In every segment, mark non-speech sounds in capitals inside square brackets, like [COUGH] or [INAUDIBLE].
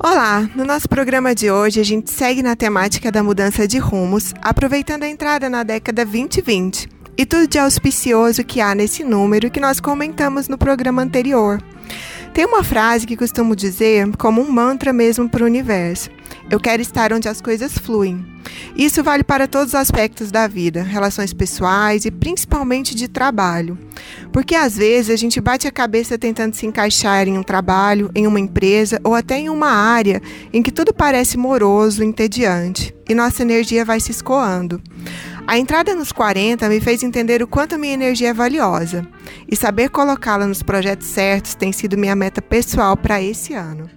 Olá! No nosso programa de hoje, a gente segue na temática da mudança de rumos, aproveitando a entrada na década 2020 e tudo de auspicioso que há nesse número que nós comentamos no programa anterior. Tem uma frase que costumo dizer como um mantra mesmo para o universo. Eu quero estar onde as coisas fluem. Isso vale para todos os aspectos da vida, relações pessoais e principalmente de trabalho. Porque às vezes a gente bate a cabeça tentando se encaixar em um trabalho, em uma empresa ou até em uma área em que tudo parece moroso, entediante, e nossa energia vai se escoando. A entrada nos 40 me fez entender o quanto minha energia é valiosa, e saber colocá-la nos projetos certos tem sido minha meta pessoal para esse ano.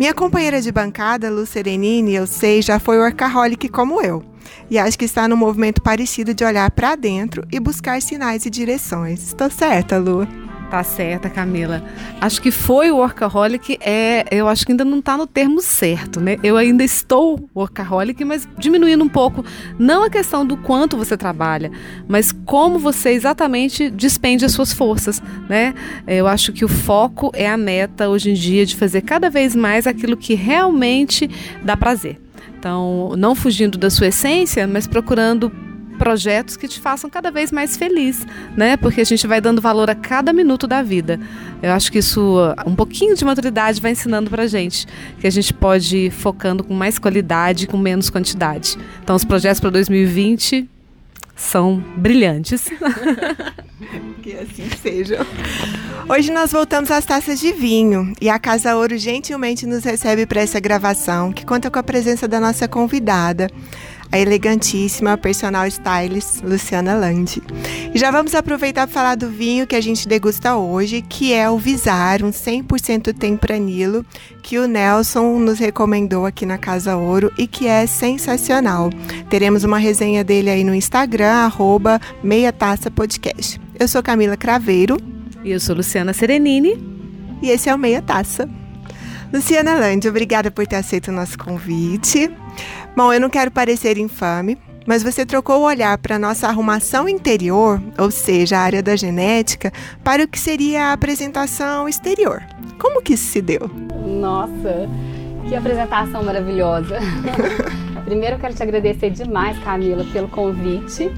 Minha companheira de bancada, Lu Serenini, eu sei, já foi workaholic como eu. E acho que está num movimento parecido de olhar para dentro e buscar sinais e direções. Estou certa, Lu? Tá certa, Camila. Acho que foi o workaholic, é, eu acho que ainda não está no termo certo, né? Eu ainda estou workaholic, mas diminuindo um pouco, não a questão do quanto você trabalha, mas como você exatamente despende as suas forças, né? Eu acho que o foco é a meta hoje em dia de fazer cada vez mais aquilo que realmente dá prazer. Então, não fugindo da sua essência, mas procurando projetos que te façam cada vez mais feliz, né? Porque a gente vai dando valor a cada minuto da vida. Eu acho que isso, um pouquinho de maturidade vai ensinando pra gente que a gente pode ir focando com mais qualidade, com menos quantidade. Então, os projetos para 2020 são brilhantes. [LAUGHS] que assim seja. Hoje nós voltamos às taças de vinho e a Casa Ouro gentilmente nos recebe para essa gravação, que conta com a presença da nossa convidada, a elegantíssima personal stylist Luciana Landi. E já vamos aproveitar para falar do vinho que a gente degusta hoje, que é o Visar, um 100% tempranilo, que o Nelson nos recomendou aqui na Casa Ouro e que é sensacional. Teremos uma resenha dele aí no Instagram, arroba Meia Taça Podcast. Eu sou Camila Craveiro. E eu sou Luciana Serenini. E esse é o Meia Taça. Luciana Landi, obrigada por ter aceito o nosso convite. Bom, eu não quero parecer infame, mas você trocou o olhar para nossa arrumação interior, ou seja, a área da genética, para o que seria a apresentação exterior. Como que isso se deu? Nossa, que apresentação maravilhosa. [LAUGHS] Primeiro eu quero te agradecer demais, Camila, pelo convite.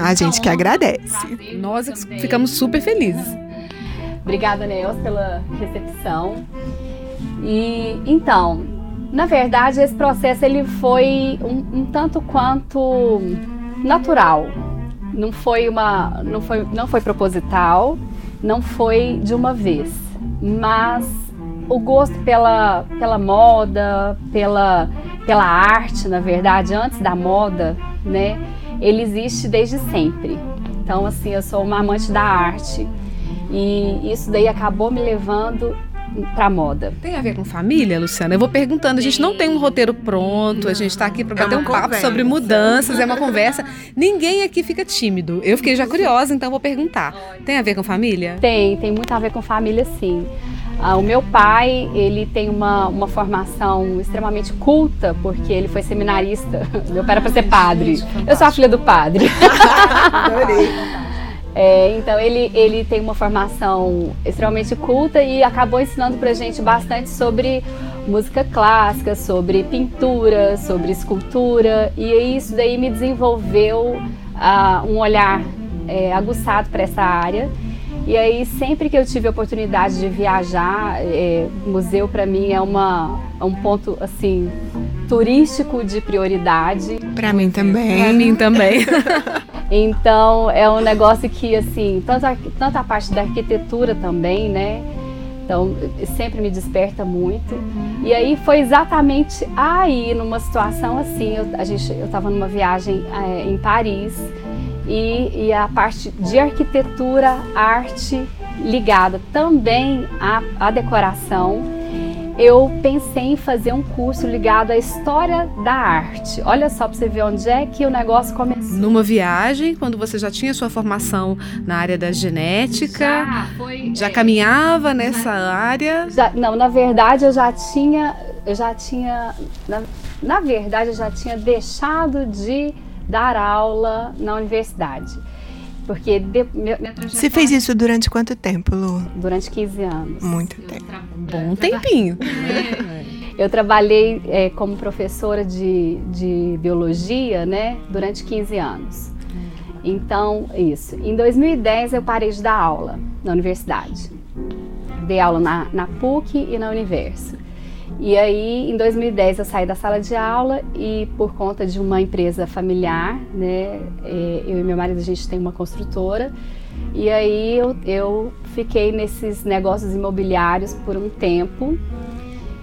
A gente que agradece. Nós ficamos super felizes. Obrigada, Nelson, pela recepção. E então, na verdade, esse processo ele foi um, um tanto quanto natural. Não foi uma, não foi, não foi proposital, não foi de uma vez, mas o gosto pela, pela moda, pela, pela arte, na verdade, antes da moda, né? Ele existe desde sempre. Então, assim, eu sou uma amante da arte e isso daí acabou me levando para moda. Tem a ver com família, Luciana? Eu vou perguntando, a gente não tem um roteiro pronto, não. a gente está aqui para é bater um conversa. papo sobre mudanças, é uma conversa. Ninguém aqui fica tímido. Eu fiquei já curiosa, então vou perguntar. Tem a ver com família? Tem, tem muito a ver com família, sim. Ah, o meu pai, ele tem uma, uma formação extremamente culta, porque ele foi seminarista. [LAUGHS] Meu pai era para ser padre. Eu sou a filha do padre. [LAUGHS] Adorei. É, então ele, ele tem uma formação extremamente culta e acabou ensinando pra gente bastante sobre música clássica, sobre pintura, sobre escultura e isso daí me desenvolveu uh, um olhar é, aguçado para essa área. E aí sempre que eu tive a oportunidade de viajar, é, museu para mim é uma é um ponto assim turístico de prioridade. Para mim também. Para mim [LAUGHS] também. [LAUGHS] Então é um negócio que assim, tanto a, tanto a parte da arquitetura também, né? Então sempre me desperta muito. E aí foi exatamente aí, numa situação assim, eu, a gente, eu estava numa viagem é, em Paris e, e, a parte de arquitetura, arte ligada também à, à decoração eu pensei em fazer um curso ligado à história da arte. Olha só para você ver onde é que o negócio começou. Numa viagem, quando você já tinha sua formação na área da genética, já, foi, já é, caminhava nessa área? Já, não, na verdade eu já tinha, eu já tinha, na, na verdade eu já tinha deixado de dar aula na universidade. Porque de, minha, minha Você fez isso durante quanto tempo, Lu? Durante 15 anos. Muito tempo. Bom tempinho. [LAUGHS] É. Eu trabalhei é, como professora de, de biologia, né, durante 15 anos. Então, isso. Em 2010 eu parei de dar aula na universidade. Dei aula na, na PUC e na Universo. E aí, em 2010, eu saí da sala de aula e, por conta de uma empresa familiar, né, é, eu e meu marido, a gente tem uma construtora, e aí eu, eu fiquei nesses negócios imobiliários por um tempo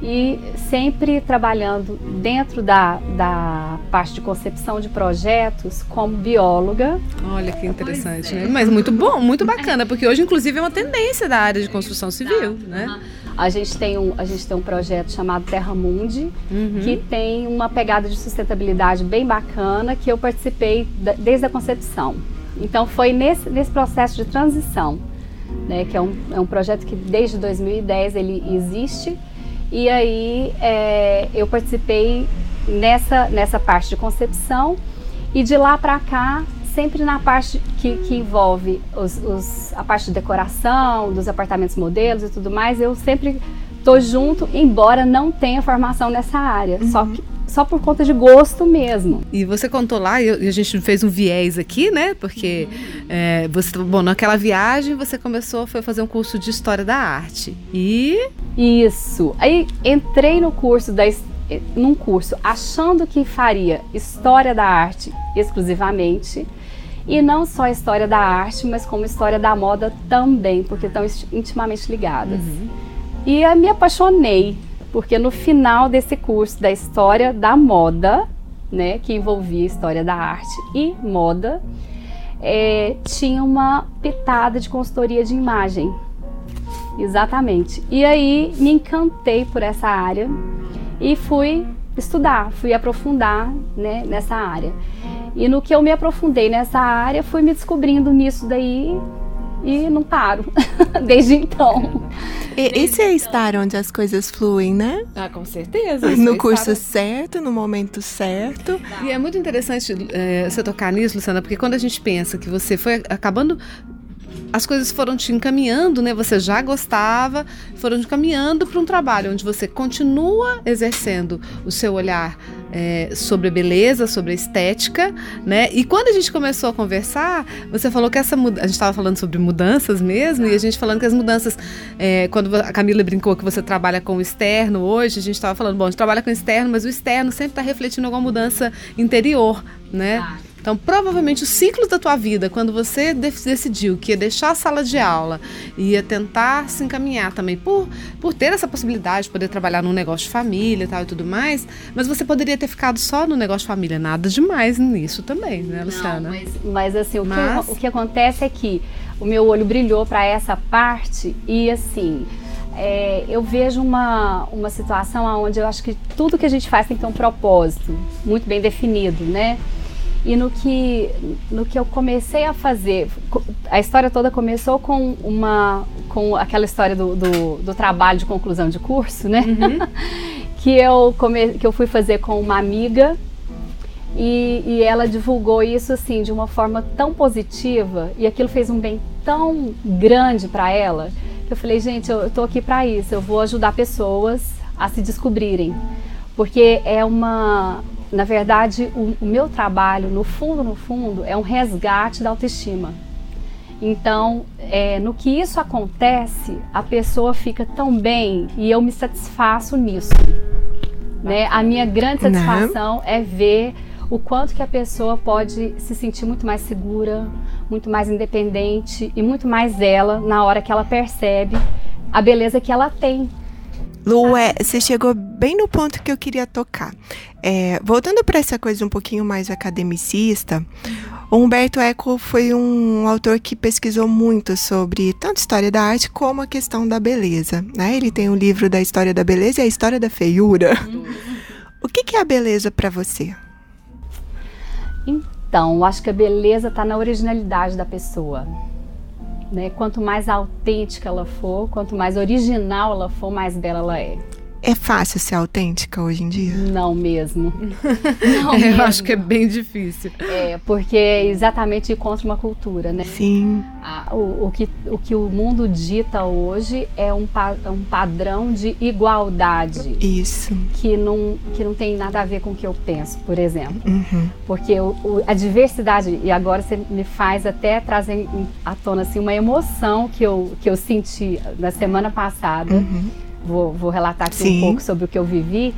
e sempre trabalhando dentro da, da parte de concepção de projetos como bióloga. Olha que interessante, é. né? Mas muito bom, muito bacana, porque hoje inclusive é uma tendência da área de construção civil, tá. né? A gente tem um, a gente tem um projeto chamado Terra Mundi, uhum. que tem uma pegada de sustentabilidade bem bacana, que eu participei da, desde a concepção. Então foi nesse, nesse processo de transição, né, que é um, é um projeto que desde 2010 ele existe, e aí é, eu participei nessa, nessa parte de concepção e de lá para cá sempre na parte que, que envolve os, os, a parte de decoração, dos apartamentos modelos e tudo mais, eu sempre tô junto, embora não tenha formação nessa área. Uhum. Só que só por conta de gosto mesmo. E você contou lá, e a gente fez um viés aqui, né? Porque uhum. é, você, bom, naquela viagem você começou foi fazer um curso de história da arte. E isso. Aí entrei no curso da num curso achando que faria história da arte exclusivamente. E não só história da arte, mas como história da moda também, porque estão intimamente ligadas. Uhum. E eu me apaixonei, porque no final desse curso da história da moda, né, que envolvia história da arte e moda, é, tinha uma pitada de consultoria de imagem. Exatamente. E aí me encantei por essa área e fui estudar, fui aprofundar né, nessa área. E no que eu me aprofundei nessa área, fui me descobrindo nisso daí e não paro [LAUGHS] desde então. E, esse é estar onde as coisas fluem, né? Ah, com certeza. No é curso estar... certo, no momento certo. E é muito interessante é, você tocar nisso, Luciana, porque quando a gente pensa que você foi acabando as coisas foram te encaminhando, né? Você já gostava, foram te encaminhando para um trabalho onde você continua exercendo o seu olhar é, sobre a beleza, sobre a estética, né? E quando a gente começou a conversar, você falou que essa mudança, a gente estava falando sobre mudanças mesmo, e a gente falando que as mudanças, é, quando a Camila brincou que você trabalha com o externo hoje, a gente estava falando, bom, a gente trabalha com o externo, mas o externo sempre está refletindo alguma mudança interior, né? Então, provavelmente, o ciclo da tua vida, quando você decidiu que ia deixar a sala de aula e ia tentar se encaminhar também por, por ter essa possibilidade de poder trabalhar num negócio de família e tal e tudo mais, mas você poderia ter ficado só no negócio de família. Nada demais nisso também, né, Luciana? Não, mas, mas assim, o, mas... Que, o que acontece é que o meu olho brilhou para essa parte e assim. É, eu vejo uma, uma situação onde eu acho que tudo que a gente faz tem que ter um propósito muito bem definido, né? E no que, no que eu comecei a fazer, a história toda começou com uma com aquela história do, do, do trabalho de conclusão de curso, né? Uhum. [LAUGHS] que, eu come, que eu fui fazer com uma amiga e, e, ela divulgou isso assim de uma forma tão positiva e aquilo fez um bem tão grande para ela que eu falei, gente, eu, tô aqui para isso, eu vou ajudar pessoas a se descobrirem. Porque é uma, na verdade, o, o, meu trabalho, no fundo, no fundo, é um resgate da autoestima. Então, é, no que isso acontece, a pessoa fica tão bem e eu me satisfaço nisso. Né? A minha grande satisfação Não. é ver o quanto que a pessoa pode se sentir muito mais segura, muito mais independente e muito mais ela na hora que ela percebe a beleza que ela tem. Lu, é, você chegou bem no ponto que eu queria tocar. É, voltando para essa coisa um pouquinho mais academicista, o Humberto Eco foi um autor que pesquisou muito sobre tanto história da arte como a questão da beleza. Né? Ele tem um livro da história da beleza e a história da feiura. Uhum. O que, que é a beleza para você? Então, acho que a beleza está na originalidade da pessoa. Né? Quanto mais autêntica ela for, quanto mais original ela for, mais bela ela é. É fácil ser autêntica hoje em dia? Não mesmo. [LAUGHS] Não é, mesmo. Eu acho que é bem difícil. É, porque é exatamente contra uma cultura, né? Sim. Ah, o, o, que, o que o mundo dita hoje é um, pa, um padrão de igualdade. Isso. Que não, que não tem nada a ver com o que eu penso, por exemplo. Uhum. Porque o, o, a diversidade, e agora você me faz até trazer à tona assim, uma emoção que eu, que eu senti na semana passada. Uhum vou, vou relatar aqui Sim. um pouco sobre o que eu vivi,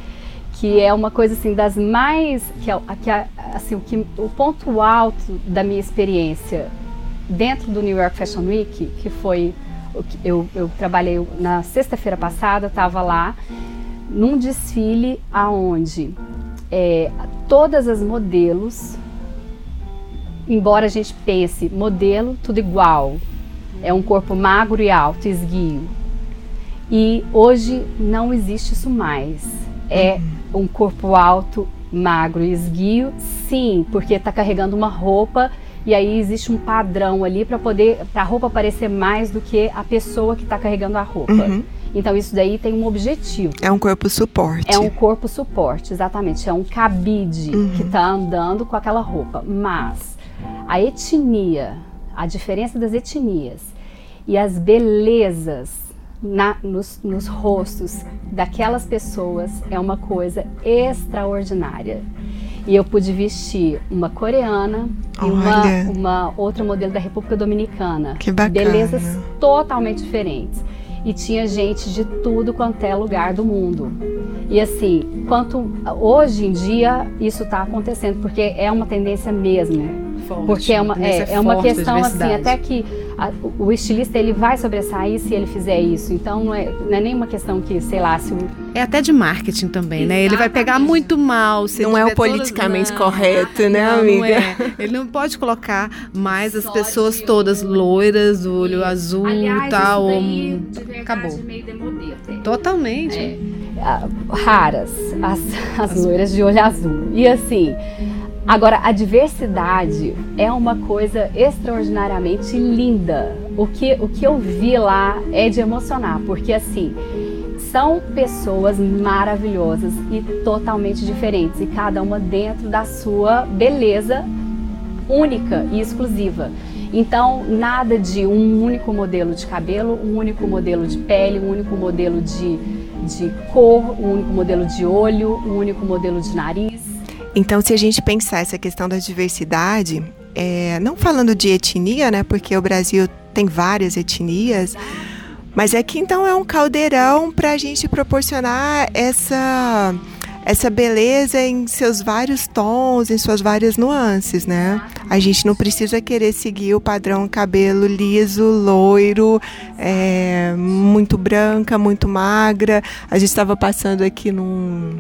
que é uma coisa assim das mais que, é, que assim o que o ponto alto da minha experiência dentro do New York Fashion Week, que foi eu, eu trabalhei na sexta-feira passada, estava lá num desfile aonde é, todas as modelos, embora a gente pense modelo tudo igual, é um corpo magro e alto, esguio, e hoje não existe isso mais. É um corpo alto, magro e esguio, sim, porque está carregando uma roupa e aí existe um padrão ali para poder para a roupa parecer mais do que a pessoa que está carregando a roupa. Uhum. Então isso daí tem um objetivo. É um corpo suporte. É um corpo suporte, exatamente. É um cabide uhum. que está andando com aquela roupa. Mas a etnia, a diferença das etnias e as belezas na, nos, nos rostos daquelas pessoas é uma coisa extraordinária. E eu pude vestir uma coreana e uma, uma, outra modelo da República Dominicana. Que bacana. Belezas totalmente diferentes. E tinha gente de tudo quanto é lugar do mundo. E assim, quanto hoje em dia isso está acontecendo, porque é uma tendência mesmo forte. Porque é uma, é, é uma questão assim, até que a, o estilista ele vai sobressair se ele fizer isso. Então não é, não é nenhuma questão que, sei lá, se o... É até de marketing também, Exatamente. né? Ele vai pegar muito mal. Se não é o politicamente todas... correto, né, não, amiga? Não é. Ele não pode colocar mais as pessoas todas loiras, do olho azul e tal. Ou... Acabou. Totalmente. É, raras as, as loiras de olho azul. E assim, Agora, a diversidade é uma coisa extraordinariamente linda. O que, o que eu vi lá é de emocionar, porque assim, são pessoas maravilhosas e totalmente diferentes, e cada uma dentro da sua beleza única e exclusiva. Então, nada de um único modelo de cabelo, um único modelo de pele, um único modelo de, de cor, um único modelo de olho, um único modelo de nariz então, se a gente pensar essa questão da diversidade, é, não falando de etnia, né, porque o Brasil tem várias etnias, mas é que então é um caldeirão para a gente proporcionar essa essa beleza em seus vários tons, em suas várias nuances, né? A gente não precisa querer seguir o padrão cabelo liso, loiro, é, muito branca, muito magra. A gente estava passando aqui num,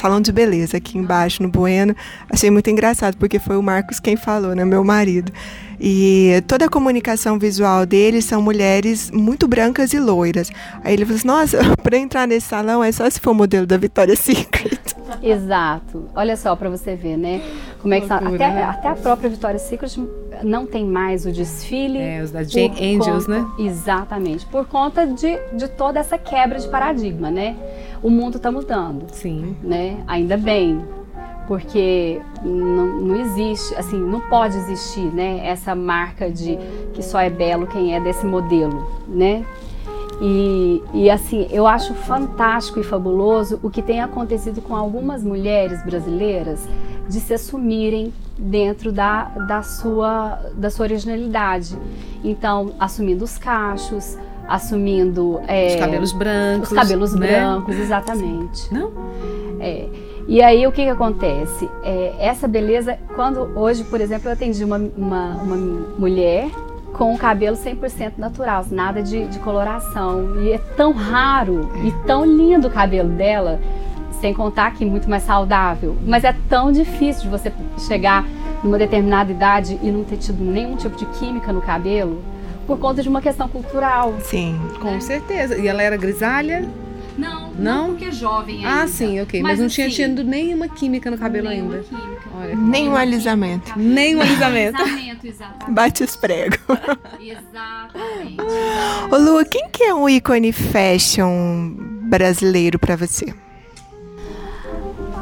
salão de beleza aqui embaixo no Bueno. Achei muito engraçado, porque foi o Marcos quem falou, né? Meu marido. E toda a comunicação visual deles são mulheres muito brancas e loiras. Aí ele falou assim: nossa, [LAUGHS] para entrar nesse salão é só se for modelo da Victoria's Secret. [LAUGHS] Exato. Olha só para você ver, né? Como é que Loucura, até, né? até a própria Victoria's Secret não tem mais o desfile. É, os da Jane Angels, conta, né? Exatamente. Por conta de, de toda essa quebra de paradigma, né? O mundo está mudando. Sim. Né? Ainda bem porque não, não, existe, assim, não pode existir, né, essa marca de que só é belo quem é desse modelo, né? E, e assim, eu acho fantástico e fabuloso o que tem acontecido com algumas mulheres brasileiras de se assumirem dentro da, da, sua, da sua originalidade. Então, assumindo os cachos, assumindo é, os cabelos brancos, os cabelos né? brancos, exatamente. Não? É. E aí o que, que acontece? É, essa beleza, quando hoje, por exemplo, eu atendi uma, uma, uma mulher com o cabelo 100% natural, nada de, de, coloração. E é tão raro e tão lindo o cabelo dela, sem contar que muito mais saudável. Mas é tão difícil de você chegar numa determinada idade e não ter tido nenhum tipo de química no cabelo por conta de uma questão cultural. Sim, com certeza. E ela era grisalha? Não, não, não porque é jovem ah, ainda. Ah, sim, ok. Mas, mas não assim, tinha tido nenhuma química no cabelo nenhuma ainda. Química. Olha, nenhum alisamento. Nenhum alisamento. alisamento. Bate os pregos. exatamente. Ô Lu, quem que é um ícone fashion brasileiro para você?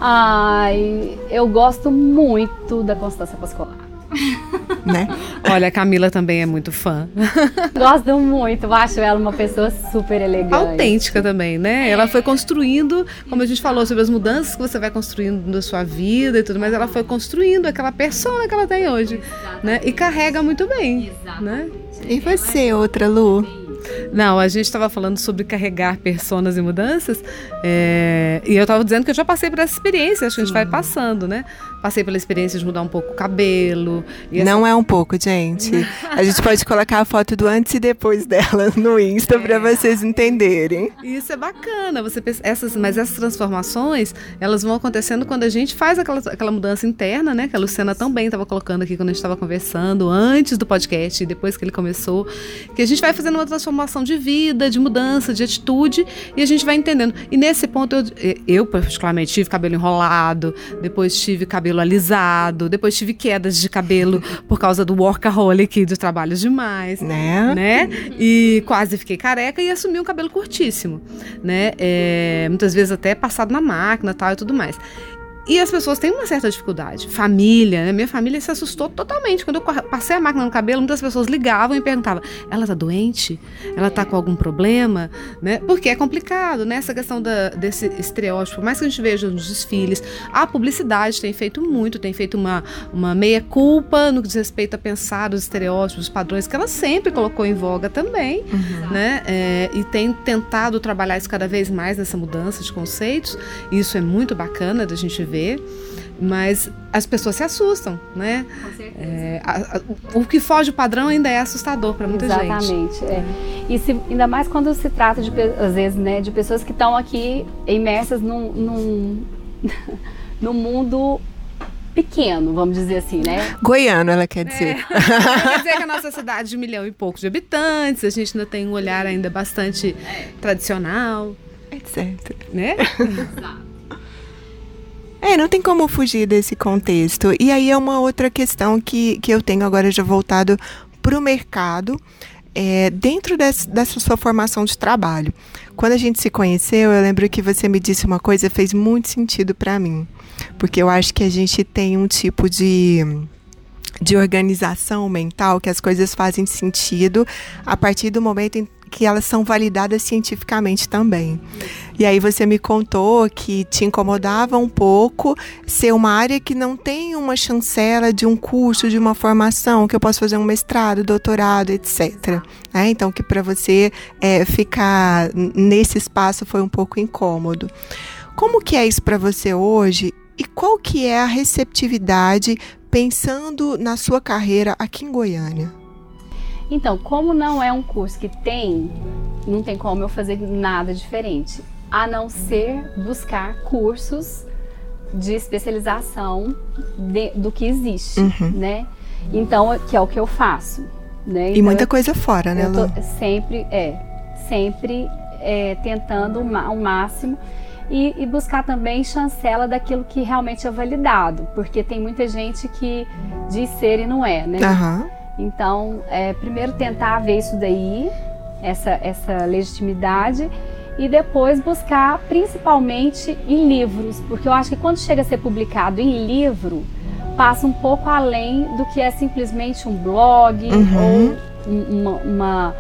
Ai, eu gosto muito da Constância Pascolar. [LAUGHS] Né? Olha, a Camila também é muito fã. Gosto muito, eu acho ela uma pessoa super elegante. Autêntica também, né? Ela foi construindo, como a gente falou sobre as mudanças que você vai construindo na sua vida e tudo mais, ela foi construindo aquela persona que ela tem hoje, né? E carrega muito bem, né? E você, outra Lu? Não, a gente estava falando sobre carregar personas e mudanças, é, e eu estava dizendo que eu já passei por essa experiência, acho que a gente vai passando, né? Passei pela experiência de mudar um pouco o cabelo. Não é um pouco, gente. [LAUGHS] A gente pode colocar a foto do antes e depois dela [LAUGHS] no Insta é. para vocês entenderem. Isso é bacana. Você essas, mas essas transformações, elas vão acontecendo quando a gente faz aquela, aquela mudança interna, né? Que a Luciana também estava colocando aqui quando a gente estava conversando, antes do podcast e depois que ele começou. Que a gente vai fazendo uma transformação de vida, de mudança, de atitude, e a gente vai entendendo. E nesse ponto, eu, eu particularmente tive cabelo enrolado, depois tive cabelo cabelo alisado, depois tive quedas de cabelo por causa do workaholic, do trabalho demais, né? né? E quase fiquei careca e assumi um cabelo curtíssimo, né? É, muitas vezes até passado na máquina tal e tudo mais. E as pessoas têm uma certa dificuldade. Família, né? Minha família se assustou totalmente. Quando eu passei a máquina no cabelo, muitas pessoas ligavam e perguntavam: ela tá doente? Ela tá com algum problema? Né? Porque é complicado, né? Essa questão da, desse estereótipo. Por mais que a gente veja nos desfiles, a publicidade tem feito muito, tem feito uma, uma meia-culpa no que diz respeito a pensar os estereótipos, os padrões, que ela sempre colocou em voga também, uhum. né? É, e tem tentado trabalhar isso cada vez mais nessa mudança de conceitos. E isso é muito bacana da gente ver ver, mas as pessoas se assustam, né? Com certeza. É, a, a, o que foge do padrão ainda é assustador para muita Exatamente, gente. Exatamente. É. E se, ainda mais quando se trata de às vezes, né, de pessoas que estão aqui imersas num, num, [LAUGHS] num mundo pequeno, vamos dizer assim, né? Goiano, ela quer dizer. É. [LAUGHS] quer dizer que a nossa cidade de um milhão e pouco de habitantes, a gente ainda tem um olhar ainda bastante é. tradicional. Etc. Né? Exato. [LAUGHS] É, não tem como fugir desse contexto. E aí é uma outra questão que, que eu tenho agora já voltado para o mercado. É, dentro desse, dessa sua formação de trabalho. Quando a gente se conheceu, eu lembro que você me disse uma coisa fez muito sentido para mim, porque eu acho que a gente tem um tipo de de organização mental que as coisas fazem sentido a partir do momento em que elas são validadas cientificamente também. E aí você me contou que te incomodava um pouco ser uma área que não tem uma chancela de um curso, de uma formação, que eu posso fazer um mestrado, doutorado, etc. É, então que para você é, ficar nesse espaço foi um pouco incômodo. Como que é isso para você hoje? E qual que é a receptividade pensando na sua carreira aqui em Goiânia? Então, como não é um curso que tem, não tem como eu fazer nada diferente, a não ser buscar cursos de especialização de, do que existe, uhum. né? Então, que é o que eu faço, né? Então, e muita coisa fora, né, Lu? Sempre, é, sempre é, tentando o máximo e, e, buscar também chancela daquilo que realmente é validado, porque tem muita gente que diz ser e não é, né? Uhum. Então, é, primeiro tentar ver isso daí, essa, essa legitimidade, e depois buscar principalmente em livros, porque eu acho que quando chega a ser publicado em livro, passa um pouco além do que é simplesmente um blog uhum. ou uma, uma,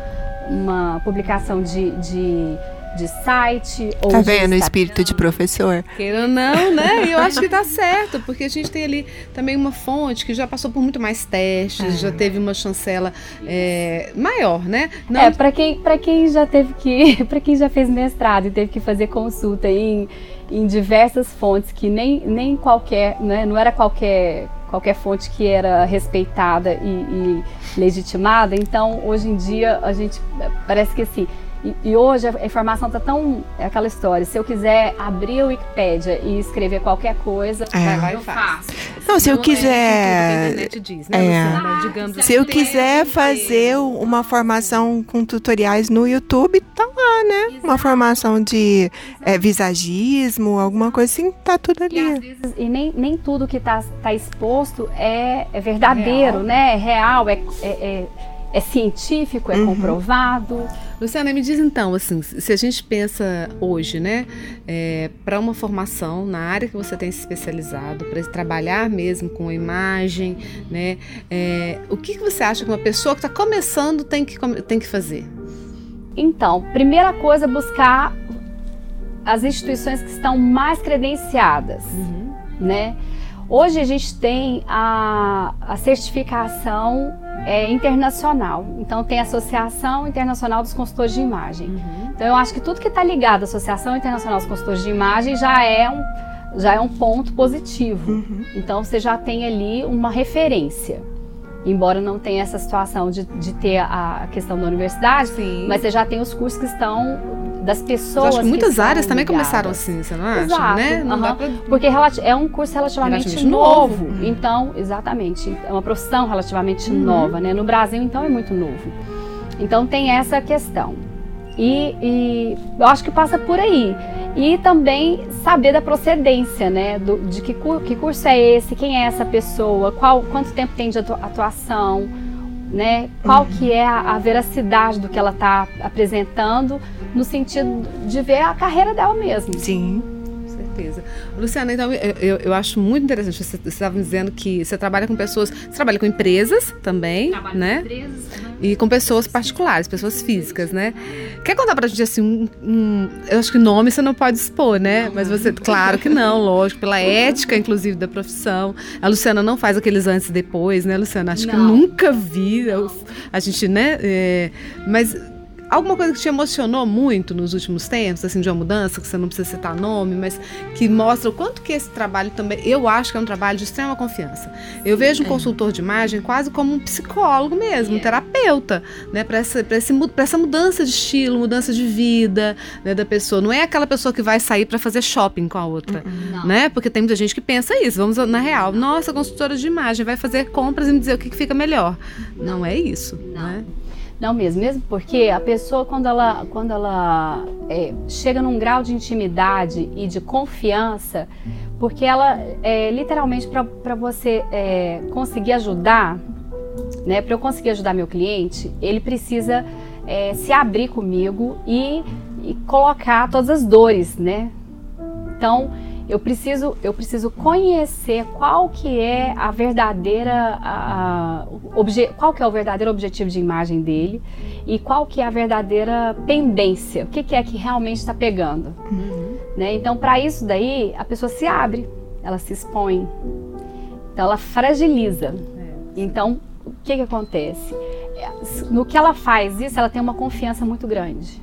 uma publicação de, de de site ou Tá vendo o espírito de professor? Queira ou não, né? E eu acho que tá certo, porque a gente tem ali também uma fonte que já passou por muito mais testes, é. já teve uma chancela é, maior, né? Não... É, para quem, pra quem já teve que, [LAUGHS] para quem já fez mestrado e teve que fazer consulta em, em diversas fontes que nem, nem qualquer, né, não era qualquer qualquer fonte que era respeitada e, e legitimada. Então, hoje em dia, a gente parece que assim, e, e, hoje a informação está tão. É aquela história. Se eu quiser abrir a Wikipédia e escrever qualquer coisa, é. vai, eu faço. Não, se eu quiser. Né, é. se eu quiser fazer uma formação com tutoriais no YouTube, tá lá, né? Exato. Uma formação de é, visagismo, alguma coisa assim, tá tudo ali. E, vezes, e nem, nem tudo que tá, tá exposto é, é verdadeiro, real. né? É real, é, é, é é científico, é uhum. comprovado. Luciana, me diz então, assim, se a gente pensa hoje, né, é, para uma formação na área que você tem se especializado, para trabalhar mesmo com a imagem, né, é, o que, que você acha que uma pessoa que está começando tem que, tem que fazer? Então, primeira coisa, buscar as instituições que estão mais credenciadas, uhum. né? Hoje a gente tem a, a certificação é, internacional. Então tem a Associação Internacional dos Consultores de Imagem. Uhum. Então eu acho que tudo que está ligado à Associação Internacional dos Consultores de Imagem já é um, já é um ponto positivo. Uhum. Então você já tem ali uma referência. Embora não tenha essa situação de, de ter a, questão da universidade, Sim. mas você já tem os cursos que estão das pessoas. Acho que muitas que áreas também começaram assim, você não acha? Exato, né? Não uhum. pra... Porque é um curso relativamente, relativamente novo. novo. Então, exatamente. É uma profissão relativamente uhum. nova, né? No Brasil, então, é muito novo. Então, tem essa questão. E, e, eu acho que passa por aí. E também saber da procedência, né? Do, de que, que curso é esse, quem é essa pessoa, qual, quanto tempo tem de atuação, né? Qual uhum. que é a, a, veracidade do que ela está apresentando no sentido de ver a carreira dela mesmo. Sim certeza. Luciana, então eu, eu acho muito interessante. Você estava dizendo que você trabalha com pessoas, você trabalha com empresas também, Trabalho né? Com empresas. E com pessoas particulares, pessoas físicas, né? Quer contar pra gente assim um, um eu acho que nome você não pode expor, né? Não, Mas você, claro que não, lógico, pela ética inclusive da profissão. A Luciana não faz aqueles antes e depois, né, Luciana? Acho não. que nunca vi. Eu, a gente, né? É, mas Alguma coisa que te emocionou muito nos últimos tempos, assim, de uma mudança, que você não precisa citar nome, mas que mostra o quanto que esse trabalho também, eu acho que é um trabalho de extrema confiança. Eu vejo um é. consultor de imagem quase como um psicólogo mesmo, um é. terapeuta, né, para essa, essa mudança de estilo, mudança de vida né, da pessoa. Não é aquela pessoa que vai sair para fazer shopping com a outra, uhum. né? Porque tem muita gente que pensa isso. Vamos na real, nossa, consultora de imagem vai fazer compras e me dizer o que, que fica melhor. Não, não é isso, não. né? Não mesmo, mesmo porque a pessoa quando ela, quando ela é, chega num grau de intimidade e de confiança, porque ela é, literalmente para você é, conseguir ajudar, né, para eu conseguir ajudar meu cliente, ele precisa é, se abrir comigo e, e colocar todas as dores, né? Então eu preciso, eu preciso conhecer qual que é a verdadeira, a, a, obje, qual que é o verdadeiro objetivo de imagem dele e qual que é a verdadeira pendência, o que, que é que realmente está pegando. Uhum. Né? Então, para isso daí, a pessoa se abre, ela se expõe, então ela fragiliza. É. Então, o que, que acontece? No que ela faz isso, ela tem uma confiança muito grande.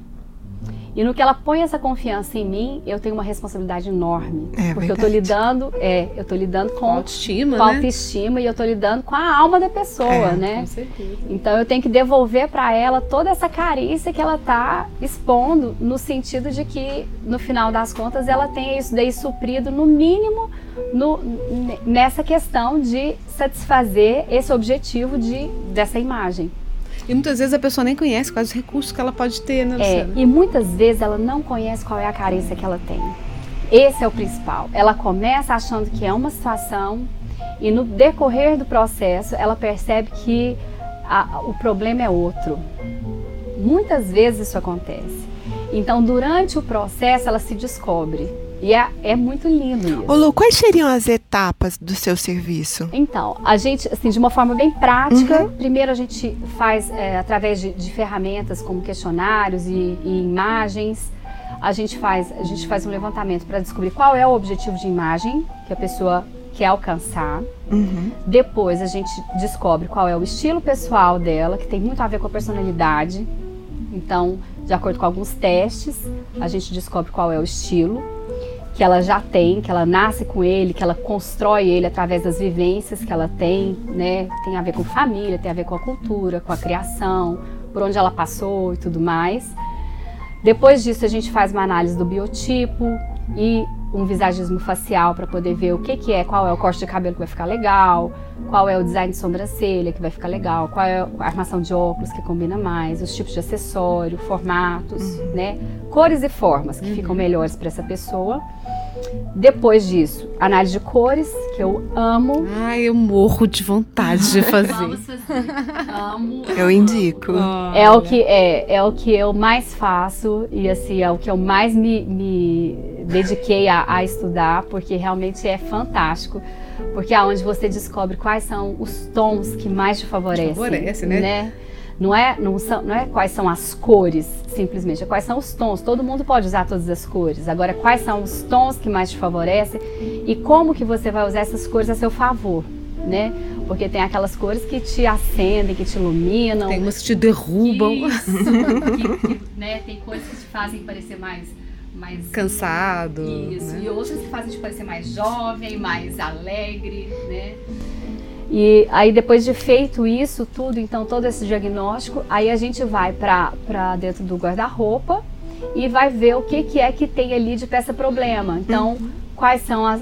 E no que ela põe essa confiança em mim, eu tenho uma responsabilidade enorme. É, porque verdade. eu tô lidando, é, eu tô lidando com, com autoestima, com né? autoestima e eu tô lidando com a alma da pessoa, é, né? Com certeza. Então eu tenho que devolver para ela toda essa carícia que ela tá expondo, no sentido de que no final das contas ela tenha isso daí suprido no mínimo no, nessa questão de satisfazer esse objetivo de dessa imagem. E muitas vezes a pessoa nem conhece quais os recursos que ela pode ter, né, Luciana? É, e muitas vezes ela não conhece qual é a carência que ela tem. Esse é o principal. Ela começa achando que é uma situação e no decorrer do processo ela percebe que a, o problema é outro. Muitas vezes isso acontece. Então, durante o processo, ela se descobre. E é, é muito lindo isso. Ô Lu, quais seriam as etapas do seu serviço? Então, a gente, assim, de uma forma bem prática, uhum. primeiro a gente faz é, através de, de, ferramentas como questionários e, e, imagens. A gente faz, a gente faz um levantamento para descobrir qual é o objetivo de imagem que a pessoa quer alcançar. Uhum. Depois a gente descobre qual é o estilo pessoal dela, que tem muito a ver com a personalidade. Então, de acordo com alguns testes, a gente descobre qual é o estilo que ela já tem, que ela nasce com ele, que ela constrói ele através das vivências que ela tem, né? Tem a ver com família, tem a ver com a cultura, com a criação, por onde ela passou e tudo mais. Depois disso, a gente faz uma análise do biotipo e um visagismo facial para poder ver o que, que é, qual é o corte de cabelo que vai ficar legal, qual é o design de sobrancelha que vai ficar legal, qual é a armação de óculos que combina mais, os tipos de acessório, formatos, uhum. né? Cores e formas que uhum. ficam melhores para essa pessoa. Depois disso, análise de cores, que eu amo. Ai, eu morro de vontade de [LAUGHS] fazer. amo. Eu indico. É o que é, é o que eu mais faço e assim é o que eu mais me, me dediquei a, a estudar, porque realmente é fantástico. Porque é onde você descobre quais são os tons que mais te favorecem. Favorece, né? né? Não é, não, são, não é quais são as cores, simplesmente, é quais são os tons. Todo mundo pode usar todas as cores. Agora, quais são os tons que mais te favorecem e como que você vai usar essas cores a seu favor, né? Porque tem aquelas cores que te acendem, que te iluminam. Tem umas que te derrubam. Isso, [LAUGHS] que, que, né, tem coisas que te fazem parecer mais mais cansado. Isso, né? e outras que fazem te parecer mais jovem, mais alegre, né? E aí depois de feito isso tudo, então todo esse diagnóstico, aí a gente vai para dentro do guarda-roupa e vai ver o que, que é que tem ali de peça problema. Então, uhum. quais são as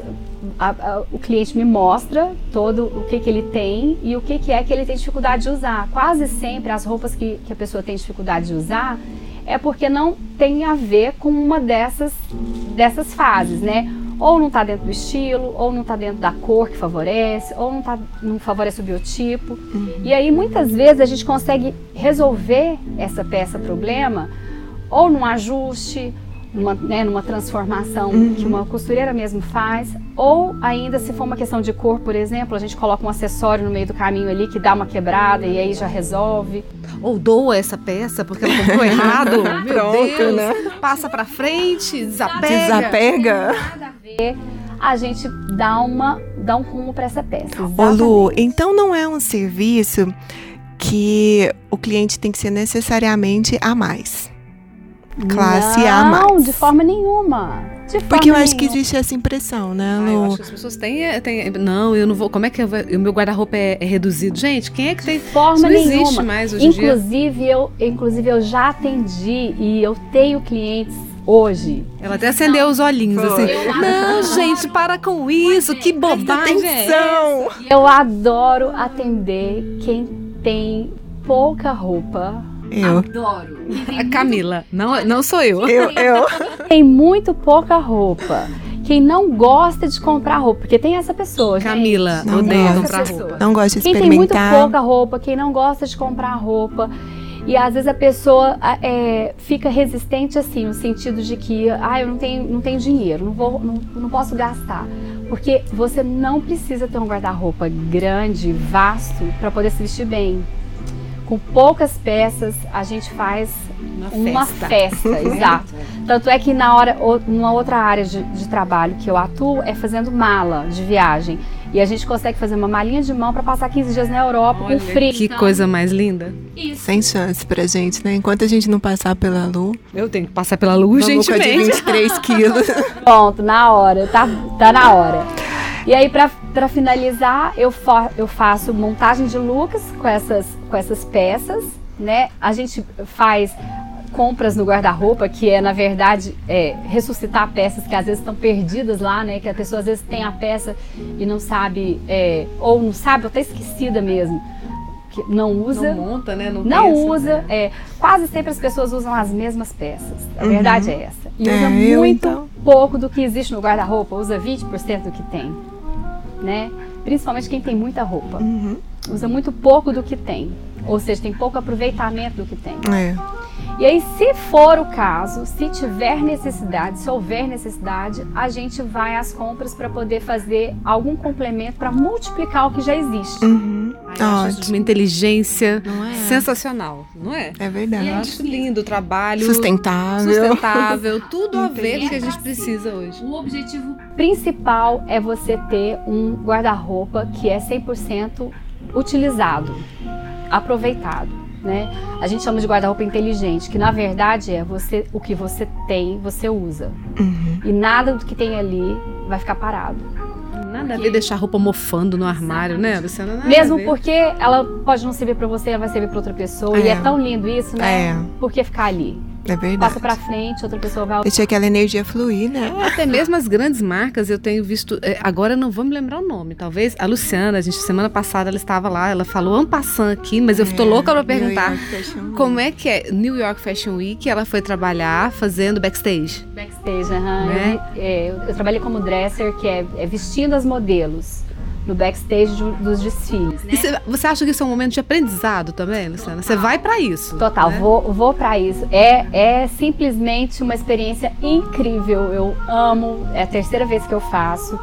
a, a, o cliente me mostra todo o que, que ele tem e o que, que é que ele tem dificuldade de usar. Quase sempre as roupas que, que a pessoa tem dificuldade de usar é porque não tem a ver com uma dessas, dessas fases, né? ou não está dentro do estilo, ou não está dentro da cor que favorece, ou não, tá, não favorece o biotipo. Uhum. E aí muitas vezes a gente consegue resolver essa peça problema ou num ajuste, numa, né, numa transformação uhum. que uma costureira mesmo faz, ou ainda se for uma questão de cor, por exemplo, a gente coloca um acessório no meio do caminho ali que dá uma quebrada e aí já resolve. Ou doa essa peça porque ela comprou [LAUGHS] errado. Meu Pronto, Deus. Né? Passa para frente, desapega. Desapega. Nada a ver. A gente dá uma dá um rumo para essa peça. Exatamente. Ô Lu, então não é um serviço que o cliente tem que ser necessariamente a mais classe não, A mais. Não, de forma nenhuma. De forma Porque eu nenhuma. acho que existe essa impressão, né? Ah, eu acho que as pessoas têm, é, têm, Não, eu não vou. Como é que eu, o meu guarda-roupa é, é, reduzido? Gente, quem é que tem. De forma Isso não nenhuma. existe mais hoje inclusive, dia. Eu, inclusive, eu já atendi e eu tenho clientes hoje. Ela até acendeu os olhinhos Foi. assim. Eu não, gente, para com isso, que bobagem. Atenção. É eu adoro atender quem tem pouca roupa eu. Adoro. A Camila, não, não sou eu. Eu, eu. Tem muito pouca roupa. Quem não gosta de comprar roupa, porque tem essa pessoa, Camila, gente. Não odeia comprar roupa. Não gosta de quem experimentar. Quem tem muito pouca roupa, quem não gosta de comprar roupa. E às vezes a pessoa é, fica resistente assim, no sentido de que, ah, eu não tenho, não tenho dinheiro, não, vou, não, não posso gastar. Porque você não precisa ter um guarda-roupa grande, vasto, para poder se vestir bem com poucas peças a gente faz uma, uma festa, festa [LAUGHS] exato. Tanto é que na hora, uma outra área de, de, trabalho que eu atuo é fazendo mala de viagem. E a gente consegue fazer uma malinha de mão para passar 15 dias na Europa Olha, com frio. Que então, coisa mais linda. Isso. Sem chance pra gente, né? Enquanto a gente não passar pela lua. Eu tenho que passar pela lua, gente. de 23 [LAUGHS] quilos. Pronto, na hora. Tá, tá na hora. E aí, para finalizar, eu, for, eu faço montagem de looks com essas, com essas peças, né? A gente faz compras no guarda-roupa, que é, na verdade, é, ressuscitar peças que às vezes estão perdidas lá, né? Que a pessoa às vezes tem a peça e não sabe, é, ou não sabe, ou está esquecida mesmo. Que não usa. Não monta, né? Não, não pensa, usa. Né? É, quase sempre as pessoas usam as mesmas peças. A uhum. verdade é essa. E é, usa muito então. pouco do que existe no guarda-roupa, usa 20% do que tem né? Principalmente quem tem muita roupa. Uhum. Usa muito pouco do que tem. Ou seja, tem pouco aproveitamento do que tem. É. E aí, se for o caso, se tiver necessidade, se houver necessidade, a gente vai às compras para poder fazer algum complemento para multiplicar o que já existe. Uhum. Ai, acho uma inteligência é? sensacional, não é? É verdade. Eu acho lindo o trabalho. Sustentável. Sustentável, tudo a ver com o que a gente precisa hoje. O objetivo principal é você ter um guarda-roupa que é 100% utilizado, aproveitado né? A gente chama de guarda-roupa inteligente, que na verdade é você o que você tem, você usa. Uhum. E nada do que tem ali vai ficar parado. Nada a ver deixar a roupa mofando no armário, né, Exatamente. né, Luciana? Mesmo porque ela pode não servir para você, ela vai servir para outra pessoa. É. E é tão lindo isso, né? É. Por que ficar ali? É verdade. Passa pra frente, outra pessoa vai. Deixa aquela energia fluir, né? Até mesmo as grandes marcas eu tenho visto. é, Agora eu não vou me lembrar o nome. Talvez a Luciana, a gente, semana passada ela estava lá, ela falou ampassant aqui, mas eu tô louca pra perguntar. New York Fashion Week. Como é que é New York Fashion Week? Ela foi trabalhar fazendo backstage. Backstage, aham. Né? Eu, é, eu- eu trabalhei como dresser, que é, é vestindo as modelos no backstage do- dos desfiles. E cê- você acha que isso é um momento de aprendizado também, Luciana? Você vai pra isso. Total, né? vou, vou para isso. É, é simplesmente uma experiência incrível. Eu amo, é a terceira vez que eu faço.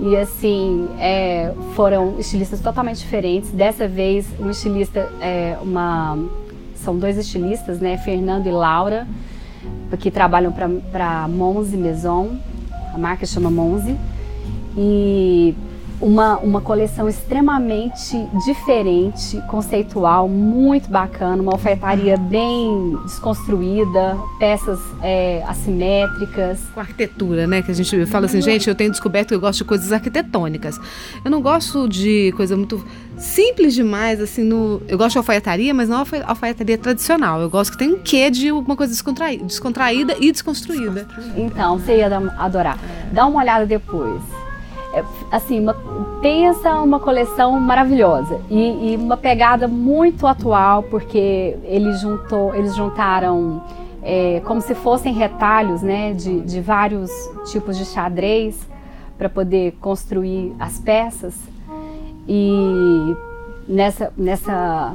E assim, é, foram estilistas totalmente diferentes. Dessa vez, um estilista, é, uma, são dois estilistas, né? Fernando e Laura, que trabalham para Monze Maison. A marca chama Monze. E uma, uma coleção extremamente diferente, conceitual, muito bacana, uma alfaiataria bem desconstruída, peças é, assimétricas. Com arquitetura, né? Que a gente fala assim, gente, eu tenho descoberto que eu gosto de coisas arquitetônicas. Eu não gosto de coisa muito simples demais, assim, no... eu gosto de alfaiataria, mas não alfa- alfaiataria tradicional. Eu gosto que tem um quê de uma coisa descontraída, descontraída e desconstruída. Então, você ia adorar. Dá uma olhada depois. É, assim, uma- pensa uma coleção maravilhosa e, e uma pegada muito atual, porque ele juntou, eles juntaram é, como se fossem retalhos né, de, de vários tipos de xadrez para poder construir as peças. E nessa, nessa,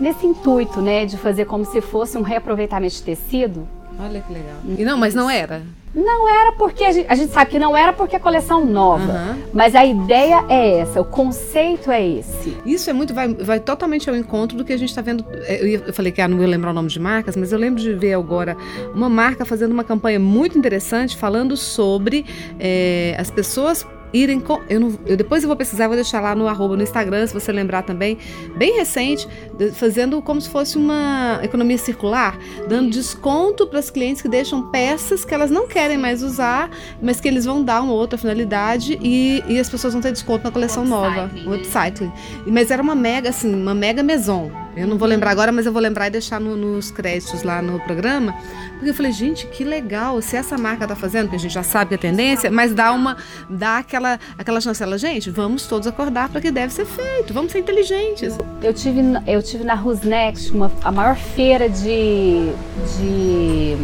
nesse intuito né, de fazer como se fosse um reaproveitamento de tecido, Olha que legal. E não, mas não era. Não era porque a gente, a gente sabe que não era porque é coleção nova, Aham. mas a ideia é essa, o conceito é esse. Isso é muito, vai, vai totalmente ao encontro do que a gente está vendo. É, Eu, eu falei que ah, não ia lembrar o nome de marcas, mas eu lembro de ver agora uma marca fazendo uma campanha muito interessante falando sobre é, as pessoas irem com. Eu, não, eu depois eu vou pesquisar, vou deixar lá no arroba no Instagram, se você lembrar também. Bem recente, fazendo como se fosse uma economia circular, dando desconto para as clientes que deixam peças que elas não querem mais usar, mas que eles vão dar uma outra finalidade e, e as pessoas vão ter desconto na coleção nova. Upcycling, O né? upcycling. Mas era uma mega, assim, uma mega maison. Eu não vou lembrar agora, mas eu vou lembrar e deixar no- nos créditos lá no programa. Porque eu falei, gente, que legal. Se essa marca tá fazendo, que a gente já sabe que é tendência, mas dá uma. dá aquela, aquela chancela, gente, vamos todos acordar para que deve ser feito. Vamos ser inteligentes. Eu tive, eu tive na Rusnext, uma, a maior feira de, de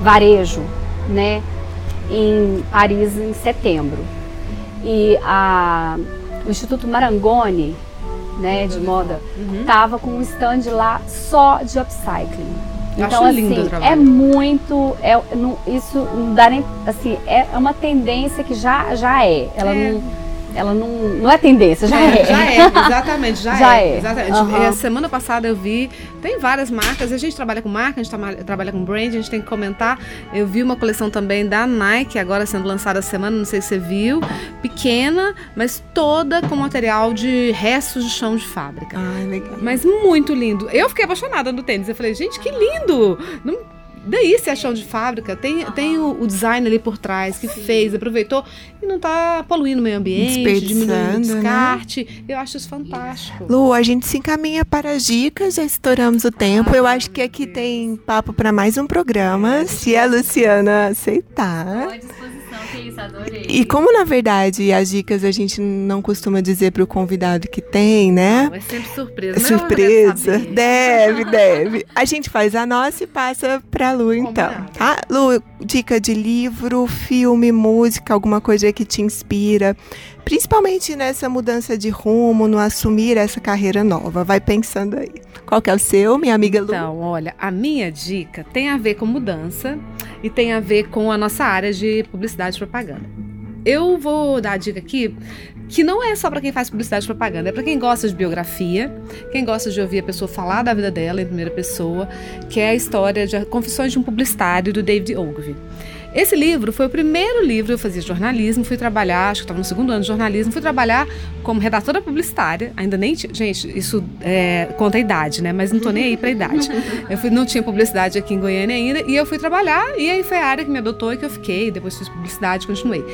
varejo, né, em Paris em setembro. E a, o Instituto Marangoni, né, de moda, Uhum. tava com um stand lá só de upcycling. Eu Então, assim, é muito, é, não- isso não dá nem, assim, é uma tendência que já, já é. Ela É. não, ela não, não é tendência, já é. Já é, exatamente, já, [LAUGHS] Já é. é. Exatamente. É, semana passada eu vi, tem várias marcas, a gente trabalha com marca, a gente trama- trabalha com brand, a gente tem que comentar. Eu vi uma coleção também da Nike, agora sendo lançada semana, não sei se você viu, pequena, mas toda com material de restos de chão de fábrica. Ai, legal. Mas muito lindo. Eu fiquei apaixonada no tênis. Eu falei, gente, que lindo! Não- Daí se é chão de fábrica, tem, tem o, o design ali por trás que fez, aproveitou e não tá poluindo o meio ambiente, diminuindo o né? descarte. Eu acho isso fantástico. Lu, a gente se encaminha para as dicas, já estouramos o tempo. Eu acho que aqui tem papo para mais um programa, se a Luciana aceitar. que isso, adorei. E como na verdade as dicas a gente não costuma dizer para o convidado que tem, né? É sempre surpresa. Mas Surpresa, deve [LAUGHS] deve. A gente faz a nossa e passa pra Lu, então. Tá? Lu, dica de livro, filme, música, alguma coisa que te inspira, principalmente nessa mudança de rumo, no assumir essa carreira nova. Vai pensando aí. Qual que é o seu, minha amiga Lu? Então, olha, a minha dica tem a ver com mudança e tem a ver com a nossa área de publicidade e propaganda. Eu vou dar a dica aqui que não é só para quem faz publicidade e propaganda, é para quem gosta de biografia, quem gosta de ouvir a pessoa falar da vida dela em primeira pessoa, que é a história de Confissões de um Publicitário do David Ogilvy. Esse livro foi o primeiro livro, eu fazia jornalismo, fui trabalhar, acho que estava no segundo ano de jornalismo, fui trabalhar como redatora publicitária, ainda nem tinha, gente, isso é, conta a idade, né, mas não tô nem aí pra idade. Eu fui, não tinha publicidade aqui em Goiânia ainda, e eu fui trabalhar, e aí foi a área que me adotou e que eu fiquei, depois fiz publicidade, continuei.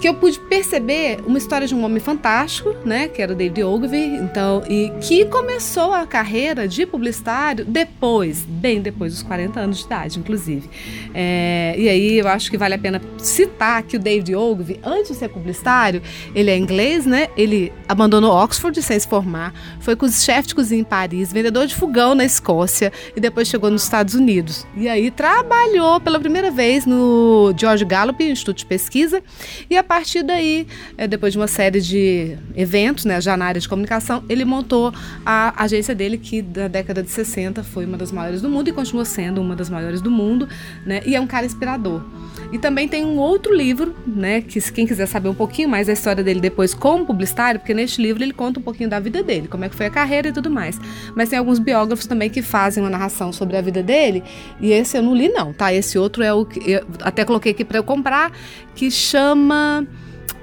Que eu pude perceber uma história de um homem fantástico, né, que era o David Ogilvy, então, e que começou a carreira de publicitário depois, bem depois dos 40 anos de idade, inclusive. É, e aí eu acho que vale a pena citar que o David Ogilvy, antes de ser publicitário, ele é inglês, né? Ele abandonou Oxford sem se formar, foi com os chefes de cozinha em Paris, vendedor de fogão na Escócia e depois chegou nos Estados Unidos. E aí trabalhou pela primeira vez no George Gallup, Instituto de Pesquisa, e a partir daí, é, depois de uma série de eventos, né, já na área de comunicação, ele montou a agência dele, que da década de 60 foi uma das maiores do mundo e continua sendo uma das maiores do mundo, né, e é um cara inspirador. E também tem um outro livro, né, que quem quiser saber um pouquinho mais da história dele depois como publicitário, porque neste livro ele conta um pouquinho da vida dele, como é que foi a carreira e tudo mais. Mas tem alguns biógrafos também que fazem uma narração sobre a vida dele, e esse eu não li não, tá? Esse outro é o que eu até coloquei aqui para eu comprar, que chama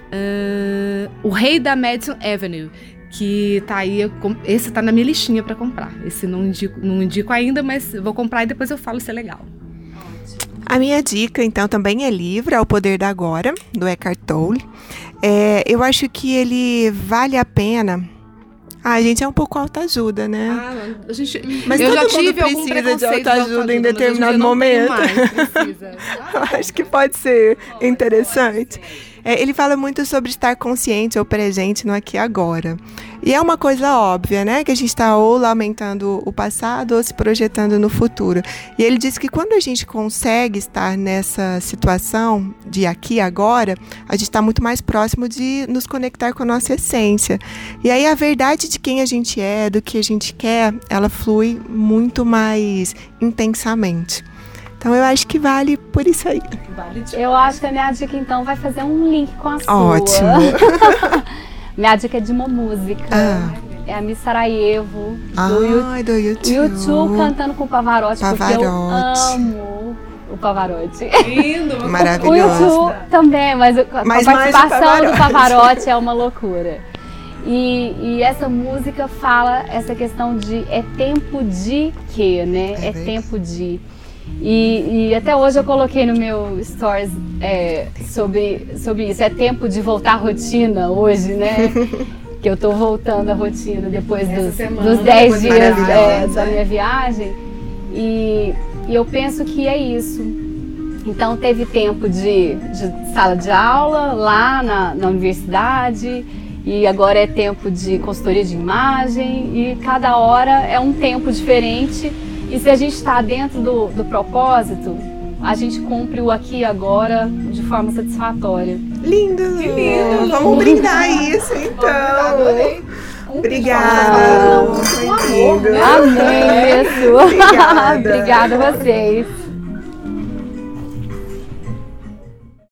uh, O Rei da Madison Avenue, que tá aí, esse tá na minha listinha para comprar. Esse não indico, não indico ainda, mas vou comprar e depois eu falo se é legal. A minha dica, então, também é livro, é O Poder da Agora, do Eckhart Tolle. É, eu acho que ele vale a pena. Ah, gente, é um pouco autoajuda, né? Ah, a gente, mas eu todo já mundo tive precisa de autoajuda em determinado momento. Mais, [LAUGHS] eu acho que pode ser interessante. É, ele fala muito sobre estar consciente ou presente no aqui e agora. E é uma coisa óbvia, né? Que a gente está ou lamentando o passado ou se projetando no futuro. E ele diz que quando a gente consegue estar nessa situação de aqui e agora, a gente está muito mais próximo de nos conectar com a nossa essência. E aí a verdade de quem a gente é, do que a gente quer, ela flui muito mais intensamente. Então eu acho que vale por isso aí. Vale eu acho que a minha dica então vai fazer um link com a sua. Ótimo. [LAUGHS] minha dica é de uma música. Ah. É a Miss Sarajevo ah, do, do YouTube. YouTube cantando com o Pavarotti, Pavarotti. porque eu amo o Pavarotti. Lindo, [LAUGHS] maravilhoso. O YouTube também, mas, mas a participação Pavarotti. do Pavarotti é uma loucura. E, e, essa música fala essa questão de é tempo de quê, né? É, é tempo de. E, e, até hoje eu coloquei no meu stories é, sobre, sobre isso. É tempo de voltar à rotina hoje, né? [LAUGHS] que eu estou voltando à rotina depois dos, dos 10 dias é, da minha viagem. E, e, eu penso que é isso. Então teve tempo de, de sala de aula lá na, na universidade e agora é tempo de consultoria de imagem e cada hora é um tempo diferente e se a gente está dentro do, do propósito, a gente cumpre o aqui e agora de forma satisfatória. Lindo! Que lindo! Vamos brindar isso então! Obrigada! Um amor, né? Amém, isso! [LAUGHS] Obrigada. Obrigada a vocês!